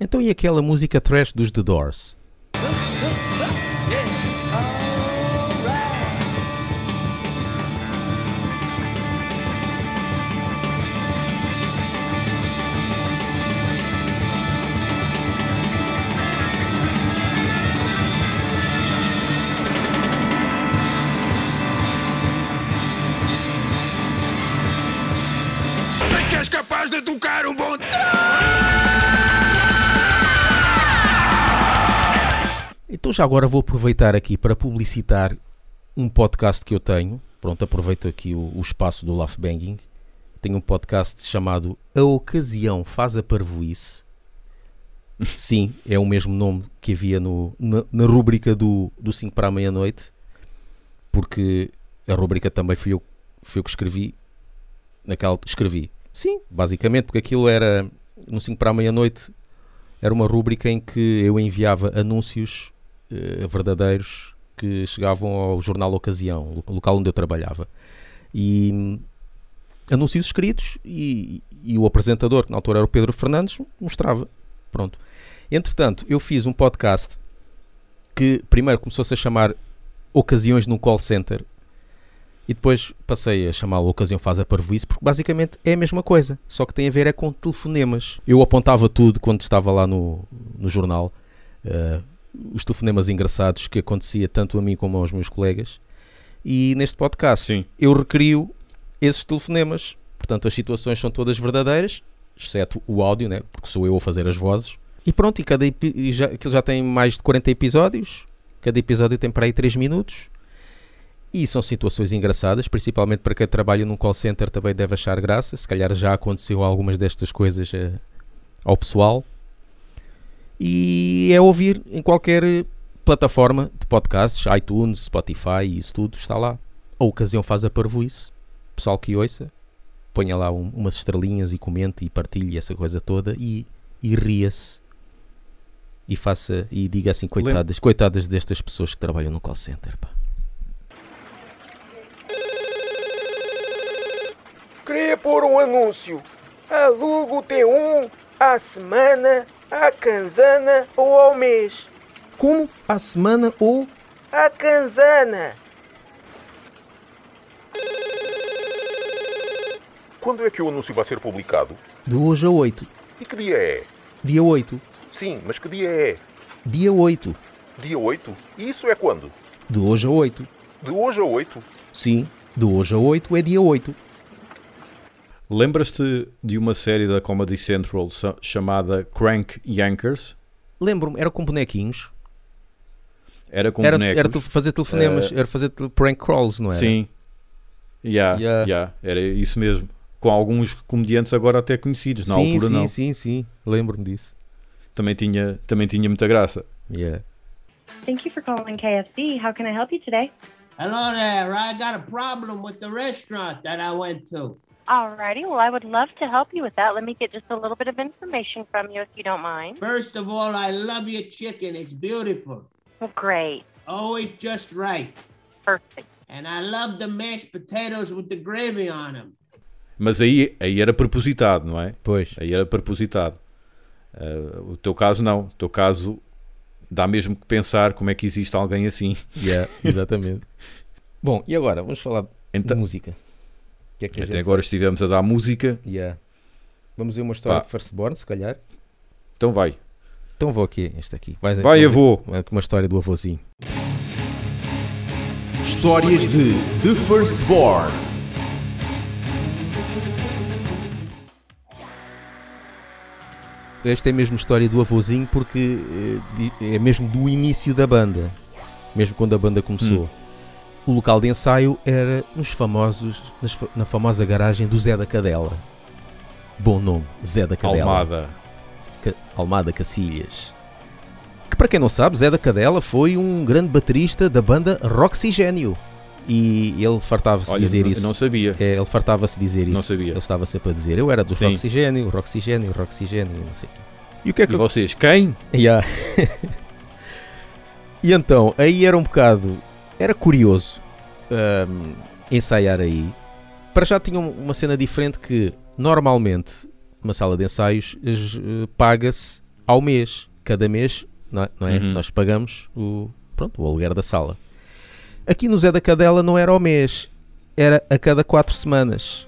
Então e aquela música trash dos The Doors? Então já agora vou aproveitar aqui para publicitar um podcast que eu tenho. Pronto, aproveito aqui o, o espaço do Laugh Banging. Tenho um podcast chamado A Ocasião Faz a Parvoíce. Sim, é o mesmo nome que havia no, na, na rúbrica do, do 5 para a meia-noite. Porque a rúbrica também fui eu, fui eu que escrevi. Naquela, escrevi. Sim, basicamente, porque aquilo era no 5 para a meia-noite. Era uma rúbrica em que eu enviava anúncios verdadeiros que chegavam ao jornal Ocasião, o local onde eu trabalhava. E hum, anúncios escritos e, e o apresentador, que na altura era o Pedro Fernandes, mostrava. Pronto. Entretanto, eu fiz um podcast que primeiro começou-se a chamar Ocasiões no Call Center e depois passei a chamá-lo Ocasião Faz a Parvoíce porque basicamente é a mesma coisa, só que tem a ver é com telefonemas. Eu apontava tudo quando estava lá no, no jornal, eh, os telefonemas engraçados que acontecia tanto a mim como aos meus colegas. E neste podcast Sim. eu recrio esses telefonemas. Portanto, as situações são todas verdadeiras, exceto o áudio, né? porque sou eu a fazer as vozes. E pronto, e cada e já, aquilo já tem mais de 40 episódios. Cada episódio tem para aí 3 minutos. E são situações engraçadas, principalmente para quem trabalha num call center também deve achar graça. Se calhar já aconteceu algumas destas coisas eh, ao pessoal. E é ouvir em qualquer plataforma de podcasts, iTunes, Spotify e isso tudo está lá. A ocasião faz a parvoíce. Pessoal que ouça, ponha lá um- umas estrelinhas e comente e partilhe essa coisa toda e, e ria-se. E faça e diga assim, coitadas, coitadas destas pessoas que trabalham no call center. Pá. Queria pôr um anúncio. Alugo T1 à semana, à canzana ou ao mês. Como? À semana ou À canzana. Quando é que o anúncio vai ser publicado? de hoje a 8. E que dia é? Dia 8. Sim, mas que dia é? Dia 8. Dia 8? E isso é quando? De hoje a 8. De hoje a 8? Sim, de hoje a 8 é dia 8. Lembras-te de uma série da Comedy Central chamada Crank Yankers? Lembro-me, era com bonequinhos. Era com era, bonecos. era tu fazer telefonemas, era fazer prank crawls, não era? Sim. Yeah, Yeah. yeah, era isso mesmo. Com alguns comediantes agora até conhecidos. Na sim, altura sim, não. sim, sim. Lembro-me disso. Também tinha, também tinha muita graça. Yeah. Thank you for calling KFC. How can I help you today? Hello there. I got a problem with the restaurant that I went to. Alrighty, well, I would love to help you with that. Let me get just a little bit of information from you if you don't mind. First of all, I love your chicken. It's beautiful. Well, great. Always just right. Perfect. And I love the mashed potatoes with the gravy on them. Mas aí, aí era propositado, não é? Pois. Aí era propositado. Ah, o teu caso não. O teu caso dá mesmo que pensar como é que existe alguém assim. Yeah, exatamente. Bom, e agora? Vamos falar de Então, música. Que é que a até gente agora estivemos a dar música, Yeah. Vamos ver uma história Pá. de Firstborn, se calhar. então vai. Então vou aqui, este aqui. Vais Vai, vamos avô. Uma história do avôzinho. Histórias de The Firstborn. Esta é mesmo história do avôzinho porque eh, é mesmo do início da banda. Mesmo quando a banda começou. Hum. O local de ensaio era nos famosos, nas na famosa garagem do Zé da Cadela. Bom nome, Zé da Cadela. Almada. Ca- Almada Cacilhas. Que para quem não sabe, Zé da Cadela foi um grande baterista da banda Roxigênio. E ele fartava-se Olha, dizer não- isso. não sabia. É, ele fartava-se dizer isso. Não sabia. Ele estava sempre a dizer, eu era do Sim. Roxigênio, Roxigênio, Roxigênio, não sei o quê. E o que é que E vocês, quem? Yeah. e então, aí era um bocado. Era curioso ahm, ensaiar aí. Para já tinha um- uma cena diferente que normalmente, numa sala de ensaios, eh, paga-se ao mês. Cada mês, não é? não é? Uhum. Nós pagamos o, pronto, o aluguer da sala. Aqui no Zé da Cadela não era ao mês, era a cada quatro semanas.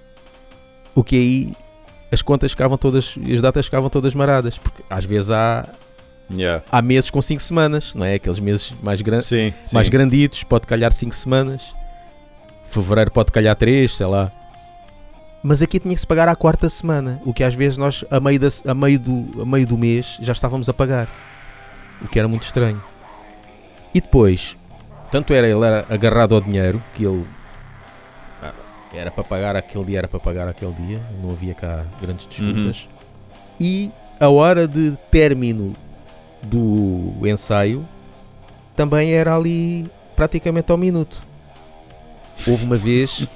O que aí as contas ficavam todas, as datas ficavam todas maradas, porque às vezes há, Yeah. há meses com cinco semanas, não é? Aqueles meses mais grandes Sim, sim. mais granditos, pode calhar 5 semanas. Fevereiro pode calhar 3, sei lá. Mas aqui tinha que se pagar à quarta semana, o que às vezes nós, a meio, da, a meio, do, a meio do mês, já estávamos a pagar. O que era muito estranho. E depois, tanto era ele era agarrado ao dinheiro, que ele ah, era para pagar aquele dia, era para pagar aquele dia, não havia cá grandes disputas. E a hora de término do ensaio também era ali praticamente ao minuto. Houve uma vez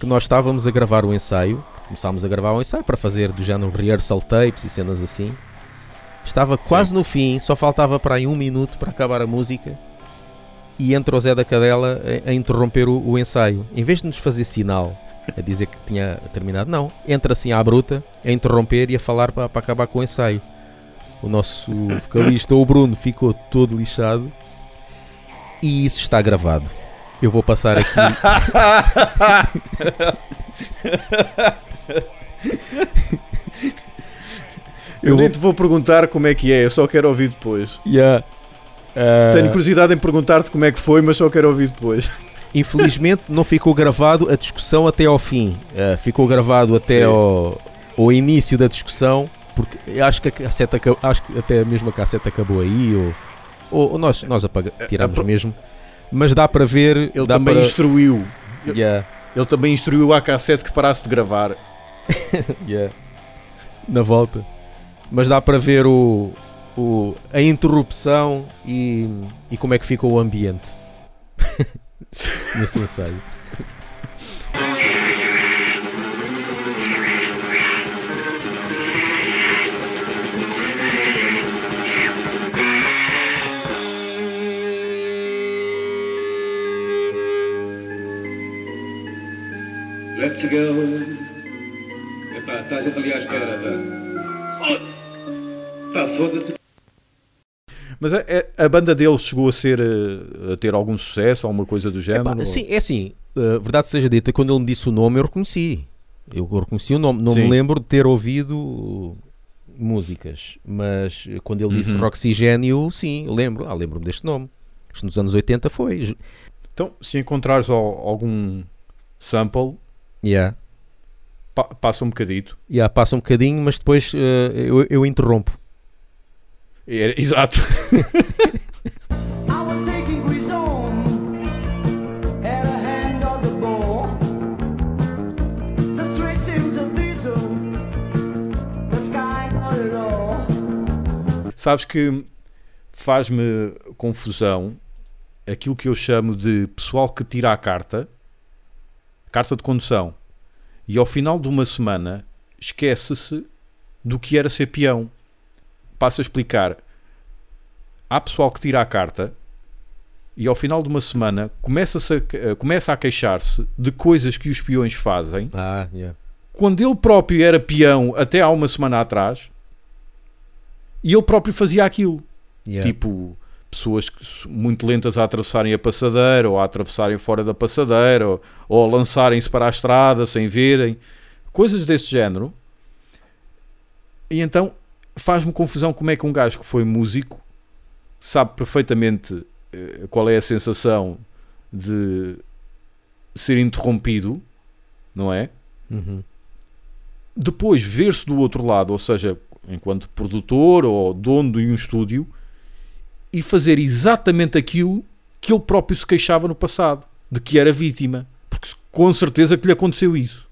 que nós estávamos a gravar o ensaio, começámos a gravar o ensaio para fazer do género rehearsal tapes e cenas assim. Estava quase no fim, só faltava para aí um minuto para acabar a música. E entra o Zé da Cadela a, a interromper o, o ensaio. Em vez de nos fazer sinal a dizer que tinha terminado, não. Entra assim à bruta a interromper e a falar para, para acabar com o ensaio. O nosso vocalista, o Bruno, ficou todo lixado. E isso está gravado. Eu vou passar aqui. Eu Eu nem vou- te vou perguntar como é que é, eu só quero ouvir depois. Yeah. Ah, Tenho curiosidade em perguntar-te como é que foi, mas só quero ouvir depois. Infelizmente não ficou gravado a discussão até ao fim. Ah, ficou gravado até ao, ao início da discussão, porque acho que a cassete acabou, acho que até mesmo a cassete acabou aí, ou, ou, ou nós, nós apaga, tiramos mesmo. Mas dá para ver. Ele também para, instruiu. Yeah, Ele também instruiu a cassete que parasse de gravar. yeah. Na volta. Mas dá para ver o, o, a interrupção e, e como é que ficou o ambiente nesse ensaio. Let's go. Epá, estás ali à espera, tá? Pá, foda-se. Mas a, a- a banda dele chegou a ser eh, a ter algum sucesso, alguma coisa do género? Epá, sim, é assim, uh, verdade seja dita, quando ele me disse o nome, eu reconheci. Eu reconheci o nome, não me Sim. lembro de ter ouvido músicas, mas quando ele disse Uhum. Roxigênio, sim, lembro. Ah, lembro-me deste nome. Isto nos anos 80 foi. Então, se encontrares al- algum sample, Yeah. pa- passa um bocadito. Yeah, passa um bocadinho, mas depois uh, eu, eu interrompo. É, exato. Sabes que faz-me confusão aquilo que eu chamo de pessoal que tira a carta, carta de condução, e ao final de uma semana esquece-se do que era ser peão. Passo a explicar. Há pessoal que tira a carta e ao final de uma semana começa-se a, começa a queixar-se de coisas que os peões fazem Ah, yeah. quando ele próprio era peão até há uma semana atrás e ele próprio fazia aquilo. Yeah. Tipo, pessoas muito lentas a atravessarem a passadeira ou a atravessarem fora da passadeira ou, ou a lançarem-se para a estrada sem verem, coisas desse género. E então faz-me confusão como é que um gajo que foi músico sabe perfeitamente eh, qual é a sensação de ser interrompido, não é? Uhum. depois ver-se do outro lado, ou seja, enquanto produtor ou dono de um estúdio, e fazer exatamente aquilo que ele próprio se queixava no passado, de que era vítima. Porque com certeza que lhe aconteceu isso.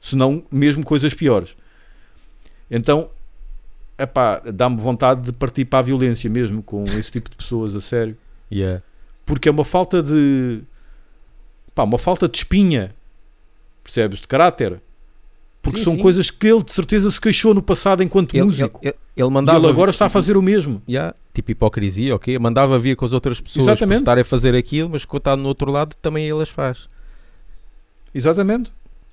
Se não, mesmo coisas piores. Então, epá, dá-me vontade de partir para a violência mesmo com esse tipo de pessoas, a sério. Yeah. Porque é uma falta de... Pá, uma falta de espinha. Percebes? De caráter. Porque Sim, são sim. coisas que ele de certeza se queixou no passado enquanto Ele, músico. ele, ele e mandava ele agora está a fazer o mesmo. Yeah, tipo hipocrisia, ok? Mandava vir com as outras pessoas Exatamente. por estarem a fazer aquilo, mas quando está no outro lado também ele as faz. Exatamente.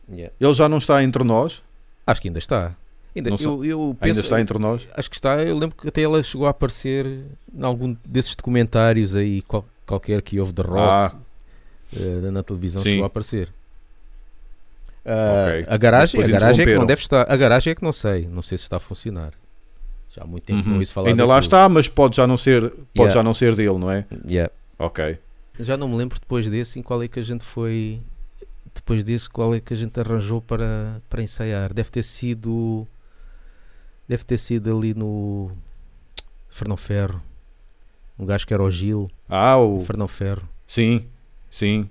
Ele já não está entre nós. Acho que ainda está. Ainda, eu, eu Ainda penso- está entre nós? Acho que está. Eu lembro que até ela chegou a aparecer em algum desses documentários aí, qual- qualquer que houve de rock Ah, eh, na televisão, Sim. chegou a aparecer. Ah. A garagem, a garagem é que não deve estar. A garagem é que não sei. Não sei se está a funcionar. Já há muito tempo uhum. não ouço falar Ainda lá está, mas pode já não ser, pode Yeah. já não ser dele, não é? Yeah. Ok. Já não me lembro depois desse em qual é que a gente foi. Depois desse, qual é que a gente arranjou para, para ensaiar? Deve ter sido. Deve ter sido ali no. Fernão Ferro. Um gajo que era o Gil. Ah, o... Fernão Ferro. sim, sim.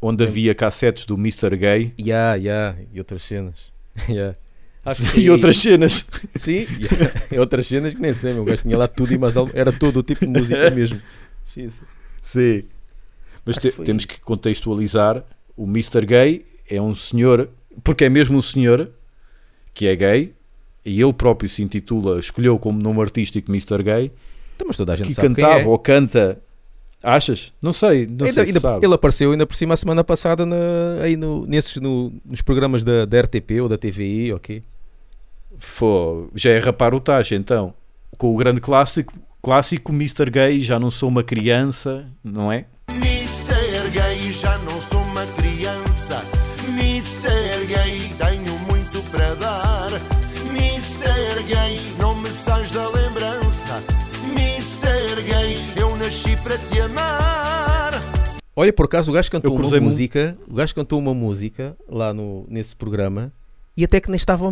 Onde havia cassetes do Mr. Gay Ya, ya, e outras cenas. Que e outras cenas. Sim, ya, e outras cenas que nem sei, meu. O gajo tinha lá tudo e mais algo. Era todo o tipo de música mesmo. Sim. Mas que te- foi temos que contextualizar. O Mr. Gay é um senhor, porque é mesmo um senhor que é gay, e ele próprio se intitula, escolheu como nome artístico Mr. Gay, Então, mas toda a gente que sabe cantava é. ou canta. Achas? Não sei, não Ainda- sei se ainda- ele apareceu ainda por cima a semana passada na- aí no, nesses, no- nos programas da, da RTP ou da TVI, ok? Fô, já é rapar o tacho, então. Com o grande clássico, clássico Mr. Gay, já não sou uma criança, não é? Mr. Gay, já não para te amar. Olha, por acaso o gajo cantou uma um- música, o gajo cantou uma música lá no, nesse programa e até que nem estava,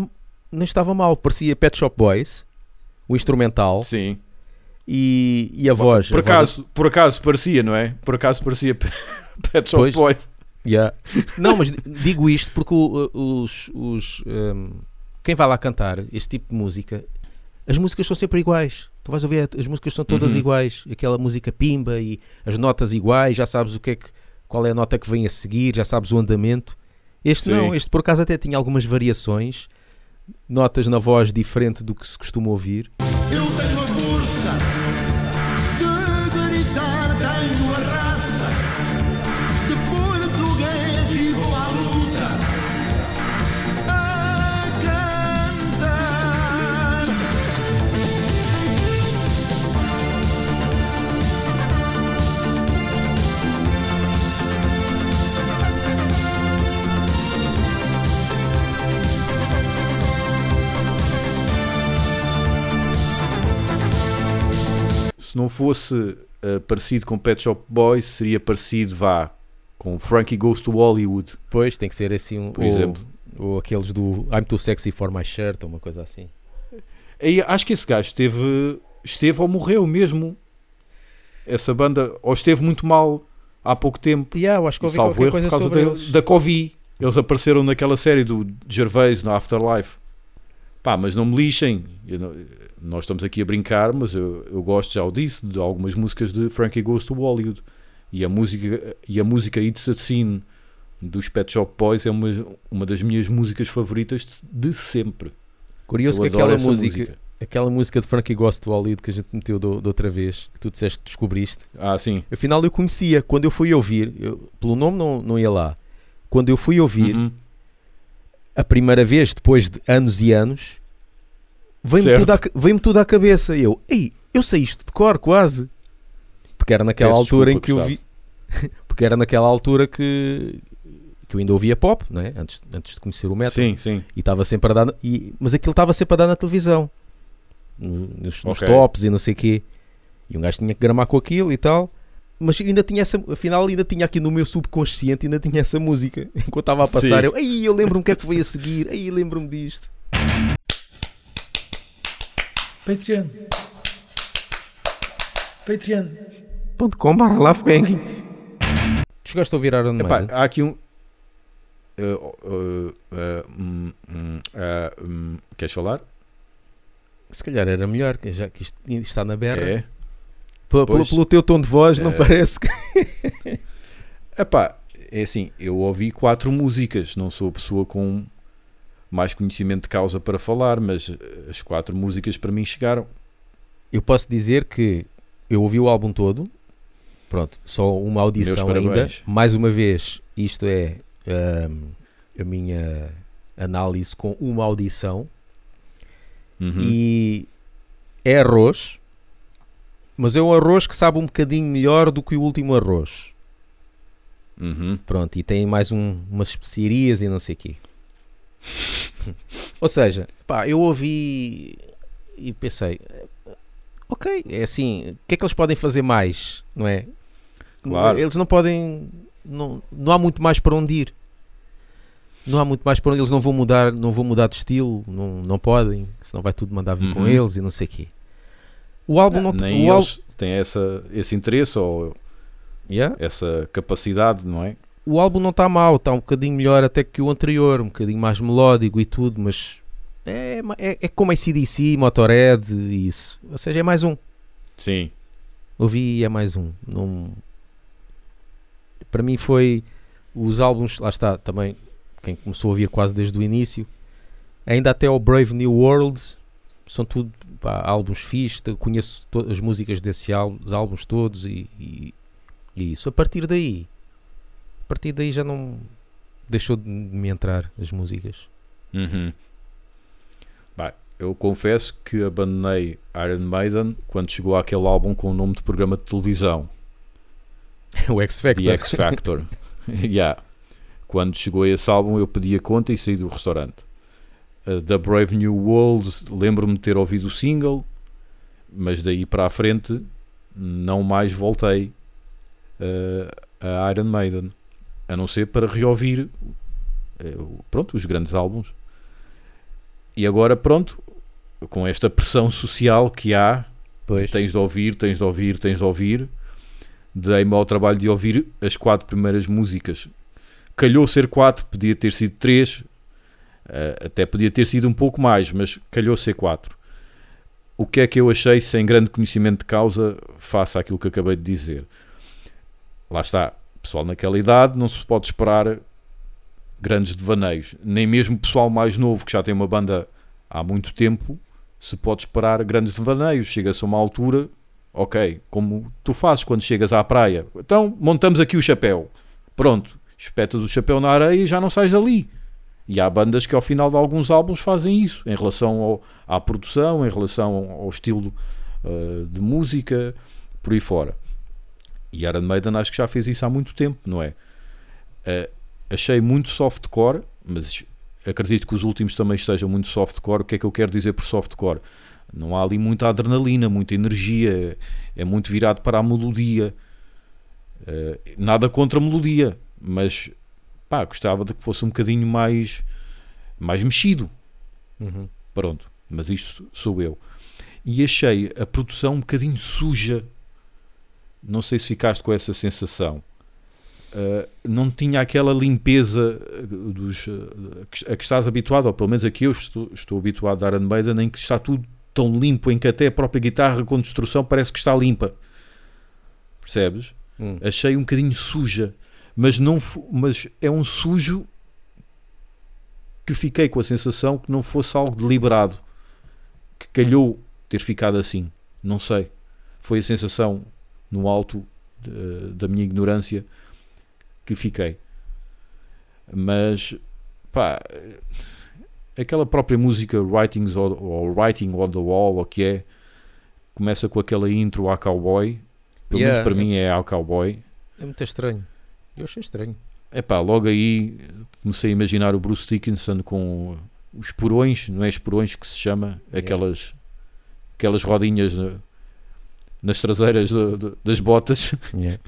nem estava mal, parecia Pet Shop Boys, o instrumental Sim. e, e a voz. Por a voz- acaso, por acaso parecia, não é? Por acaso parecia Pet Shop Pois. Boys. Yeah. Não, mas digo isto porque o- os, os, um, quem vai lá cantar este tipo de música, as músicas são sempre iguais. Tu vais ouvir, as músicas são todas Uhum. iguais. Aquela música pimba e as notas iguais, já sabes o que é que, qual é a nota que vem a seguir, já sabes o andamento. Este Sim. não, este por acaso até tinha algumas variações, notas na voz diferente do que se costuma ouvir. Eu tenho a força fosse eh, parecido com Pet Shop Boys, seria parecido, vá, com Frankie Goes to Hollywood. Pois tem que ser assim, um, Por ou, exemplo. ou aqueles do I'm too sexy for my shirt, ou uma coisa assim. Aí, acho que esse gajo esteve, esteve ou morreu mesmo. Essa banda, ou esteve muito mal há pouco tempo. Yeah, eu acho que ouvi Salvo erro coisa por causa da, eles. da Covid. Eles apareceram naquela série do Gervais no Afterlife. Pá, mas não me lixem. Eu não- nós estamos aqui a brincar, mas eu, eu gosto, já o disse, de algumas músicas de Frankie Goes to Hollywood. E a música, e a música It's a Scene dos Pet Shop Boys é uma, uma das minhas músicas favoritas de sempre. Curioso Eu que aquela música, música. aquela música de Frankie Ghost to Hollywood que a gente meteu do, da outra vez, que tu disseste que descobriste, Ah, sim. afinal eu conhecia. Quando eu fui ouvir, eu- pelo nome não, não ia lá. Quando eu fui ouvir Uhum. a primeira vez, depois de anos e anos, veio-me Certo. tudo, à, veio-me tudo à cabeça. E eu, ei, eu sei isto de cor quase. Porque era naquela Peço altura em desculpa, que eu vi. Porque era naquela altura que, que eu ainda ouvia pop, não é? antes, antes de conhecer o metal. Sim, sim. E estava sempre a dar. E, mas aquilo estava sempre a dar na televisão. No- Nos, nos Ok. tops e não sei o quê. E um gajo tinha que gramar com aquilo e tal. Mas ainda tinha essa. Afinal, ainda tinha aqui no meu subconsciente, ainda tinha essa música. Enquanto estava a passar, Sim. eu. Aí eu lembro-me o que é que veio a seguir. Aí lembro-me disto. Patreon. Patreon. .com barra laughbanging. Tu chegaste a ouvir Iron Epá, Maiden? há aqui um. Uh, uh, uh, hum, queres falar? Se calhar era melhor, que já que isto está na berra. É. Pelo, Pois. pelo teu tom de voz, não É. parece que. Epá, é assim, eu ouvi quatro músicas, não sou a pessoa com mais conhecimento de causa para falar, mas uh, as quatro músicas para mim chegaram. Eu posso dizer que eu ouvi o álbum todo. Pronto, só uma audição ainda. Mais uma vez, isto é ahm, a minha análise com uma audição. Uhum. E é arroz, mas é um arroz que sabe um bocadinho melhor do que o último arroz. Uhum. Pronto, e tem mais um, umas especiarias e não sei o quê. Ou seja, pá, eu ouvi e pensei, ok, é assim, o que é que eles podem fazer mais, não é? Claro. Eles não podem, não, não há muito mais para onde ir. Não há muito mais para onde, eles não vão mudar, não vão mudar de estilo, não, não podem, senão vai tudo mandar vir com Uhum. eles e não sei o quê. O álbum não, Nem o álbum, eles têm essa, esse interesse ou Yeah. essa capacidade, não é? O álbum não está mal, está um bocadinho melhor até que o anterior, um bocadinho mais melódico e tudo, mas é, é, é como ACDC, Motorhead e isso. Ou seja, é mais um. Sim. Ouvi e é mais um. Não... Para mim foi os álbuns, lá está, também quem começou a ouvir quase desde o início, ainda até ao Brave New World, são tudo pá, álbuns fixos, eu conheço as músicas desse álbum, os álbuns todos e, e- e isso. A partir daí, a partir daí já não deixou de me entrar as músicas. Uhum. Bah, eu confesso que abandonei Iron Maiden quando chegou àquele álbum com o nome de programa de televisão, o X Factor. The X Factor. yeah. Quando chegou a esse álbum, eu pedi a conta e saí do restaurante. Uh, da Brave New World, lembro-me de ter ouvido o single, mas daí para a frente não mais voltei uh, a Iron Maiden, a não ser para reouvir uh, pronto, os grandes álbuns. E agora, pronto, com esta pressão social que há, Pois. tens de ouvir, tens de ouvir, tens de ouvir, dei-me ao trabalho de ouvir as quatro primeiras músicas. Calhou ser quatro, podia ter sido três, eh, até podia ter sido um pouco mais, mas calhou ser quatro. O que é que eu achei sem grande conhecimento de causa face àquilo que acabei de dizer? Lá está, pessoal naquela idade não se pode esperar grandes devaneios, nem mesmo pessoal mais novo que já tem uma banda há muito tempo se pode esperar grandes devaneios. Chega-se a uma altura, ok, como tu fazes quando chegas à praia. Então montamos aqui o chapéu. Pronto, espetas o chapéu na areia e já não sais dali. E há bandas que ao final de alguns álbuns fazem isso, em relação ao- à produção, em relação ao estilo uh, de música, por aí fora. E Iron Maiden acho que já fez isso há muito tempo, não é? Uh, achei muito softcore, mas acredito que os últimos também estejam muito softcore. O que é que eu quero dizer por softcore? Não há ali muita adrenalina, muita energia, é muito virado para a melodia. Uh, nada contra a melodia, mas pá, gostava de que fosse um bocadinho mais, mais mexido. Uhum. Pronto, mas isto sou eu. E achei a produção um bocadinho suja. Não sei se ficaste com essa sensação. Uh, não tinha aquela limpeza uh, dos, que- a que estás habituado, ou pelo menos aqui eu estou, estou habituado a Iron Maiden, em que está tudo tão limpo, em que até a própria guitarra com destrução parece que está limpa. Percebes? Hum. Achei um bocadinho suja, mas, não, mas é um sujo que fiquei com a sensação que não fosse algo deliberado, que calhou ter ficado assim. Não sei. Foi a sensação no alto de- da minha ignorância que fiquei. Mas pá, aquela própria música Writings on, ou Writing on the Wall, ou o que é, começa com aquela intro à cowboy. Pelo Yeah, menos para é- mim é ao cowboy. É muito estranho. Eu achei estranho. Epá, logo aí comecei a imaginar o Bruce Dickinson com os porões, não é esporões que se chama, aquelas, aquelas rodinhas na- nas traseiras do- do- das botas. Yeah.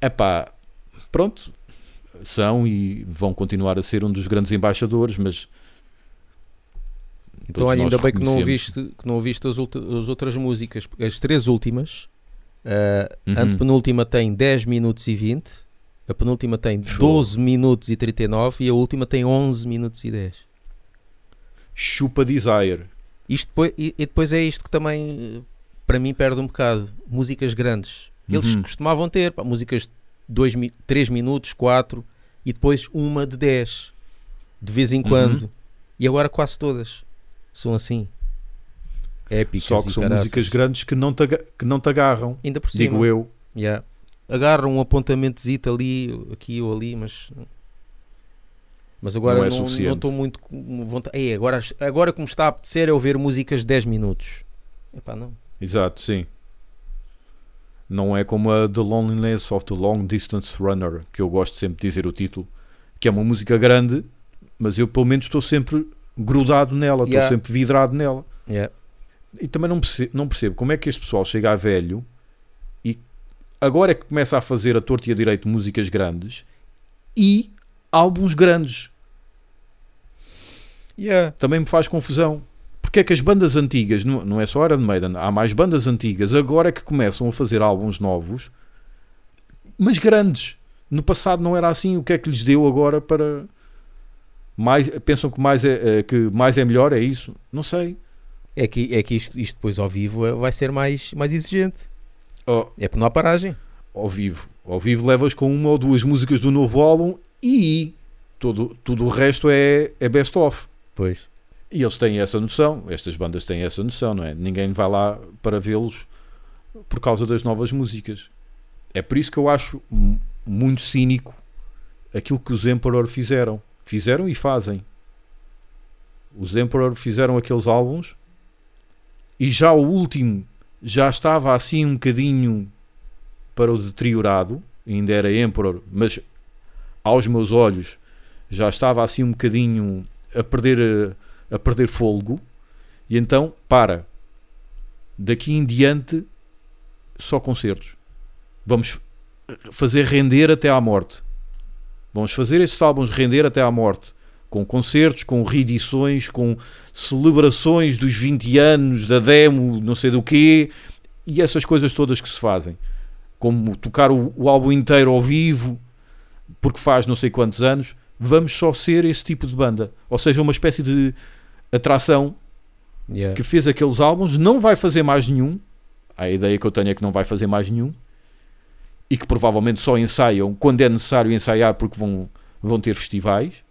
Epá, pronto, são e vão continuar a ser um dos grandes embaixadores, mas Então, olha, ainda bem que não, ouviste, que não ouviste as, as outras músicas. As três últimas, ah, Uhum. a antepenúltima tem 10 minutos e 20, a penúltima tem 12 minutos e 39 e a última tem 11 minutos e 10. Chupa Desire. Isto depois, e, e depois é isto que também, eh, para mim, perde um bocado. Músicas grandes. Eles Uhum. costumavam ter pá, músicas de 3 minutos, 4. E depois uma de 10. De vez Uhum. em quando. E agora quase todas são assim. Épicas Só que são caraças. músicas grandes que não te, que não te agarram. Ainda por cima. Digo eu. Yeah. Agarram um apontamentozito ali, aqui ou ali, mas. Mas agora Não é estou muito com vontade. Ei, agora, agora como está a apetecer é ouvir músicas de 10 minutos. Epá, não. Exato, sim. Não é como a The Loneliness of the Long Distance Runner, que eu gosto sempre de dizer o título, que é uma música grande, mas eu pelo menos estou sempre grudado nela, estou Yeah. sempre vidrado nela. Yeah. E também não percebo, não percebo como é que este pessoal chega a velho e agora é que começa a fazer a torta e a direito músicas grandes e álbuns grandes. Yeah. Também me faz confusão. Porque é que as bandas antigas, não, não é só Iron Maiden, há mais bandas antigas agora que começam a fazer álbuns novos, mas grandes. No passado não era assim. O que é que lhes deu agora para. Mais, pensam que mais, é, é- que mais é melhor? É isso? Não sei. É que, é que isto, isto depois ao vivo é- vai ser mais, mais exigente. Oh, É porque não há paragem. ao vivo. Ao vivo levas com uma ou duas músicas do novo álbum e todo, tudo o resto é, é best-of. Pois. E eles têm essa noção, estas bandas têm essa noção, não é? Ninguém vai lá para vê-los por causa das novas músicas. É por isso que eu acho mu- muito cínico aquilo que os Emperor fizeram. Fizeram e fazem. Os Emperor fizeram aqueles álbuns e já o último já estava assim um bocadinho para o deteriorado, ainda era Emperor, mas aos meus olhos já estava assim um bocadinho a perder eh, a perder fôlego e então para daqui em diante só concertos. Vamos fazer render até à morte. Vamos fazer estes álbuns render até à morte com concertos, com reedições com celebrações dos 20 anos da demo, não sei do quê e essas coisas todas que se fazem. Como tocar o, o álbum inteiro ao vivo porque faz não sei quantos anos vamos só ser esse tipo de banda. Ou seja, uma espécie de atração Yeah. que fez aqueles álbuns, não vai fazer mais nenhum. A ideia que eu tenho é que não vai fazer mais nenhum. E que provavelmente só ensaiam quando é necessário ensaiar porque vão, vão ter festivais.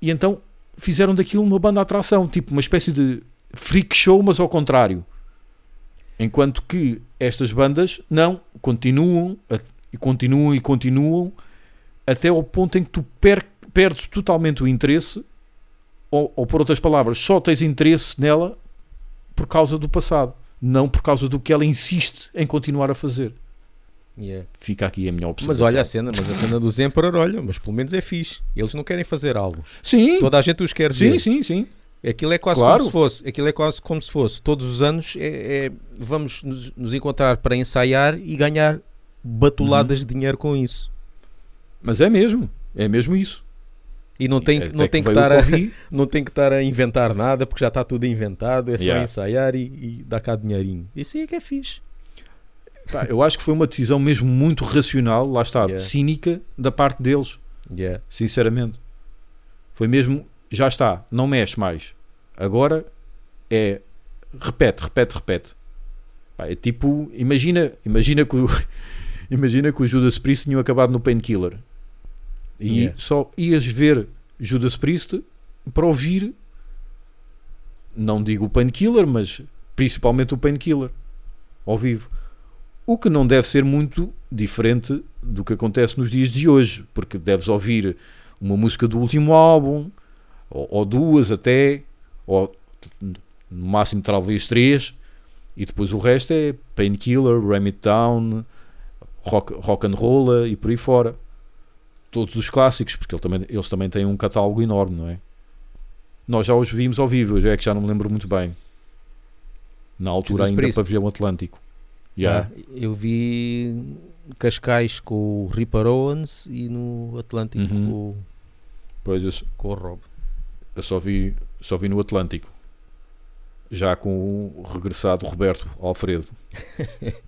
E então fizeram daquilo uma banda atração, tipo uma espécie de freak show, mas ao contrário. Enquanto que estas bandas não continuam e continuam e continuam até ao ponto em que tu per- perdes totalmente o interesse ou, ou por outras palavras, só tens interesse nela por causa do passado, não por causa do que ela insiste em continuar a fazer. Yeah. Fica aqui a minha observação. Mas olha a cena, mas a cena dos Emperor, olha, mas pelo menos é fixe. Eles não querem fazer álbuns. Sim, Toda a gente os quer sim, ver. sim, sim. Aquilo é quase Claro. como se fosse, aquilo é quase como se fosse. Todos os anos é, é- vamos nos, nos encontrar para ensaiar e ganhar batuladas Uhum. de dinheiro com isso. Mas é mesmo, é mesmo isso. E não tem, Até não tem que o estar a, não tem que estar a inventar nada porque já está tudo inventado, é só Yeah. ensaiar e, e dar cá dinheirinho. Isso aí é que é fixe. Eu acho que foi uma decisão mesmo muito racional, lá está, Yeah. cínica da parte deles, Yeah. sinceramente. Foi mesmo, já está, não mexe mais. Agora é repete, repete, repete. Pá, é tipo, imagina, imagina que o, imagina que o Judas Priest tinham acabado no Painkiller. E Yeah. só ias ver Judas Priest para ouvir não digo o Painkiller, mas principalmente o Painkiller ao vivo. O que não deve ser muito diferente do que acontece nos dias de hoje, porque deves ouvir uma música do último álbum, ou, ou duas até, ou no máximo talvez três, e depois o resto é Painkiller, Ram It Down, rock, rock and Roll e por aí fora. Todos os clássicos, porque ele também- eles também têm um catálogo enorme, não é? Nós já os vimos ao vivo, é que já não me lembro muito bem. Na altura Judas ainda Priest. Pavilhão Atlântico. Yeah. Ah, eu vi Cascais com o Ripper Owens e no Atlântico Uhum. com, Pois eu, com o Rob. eu só vi, só vi no Atlântico. Já com o regressado Roberto Alfredo.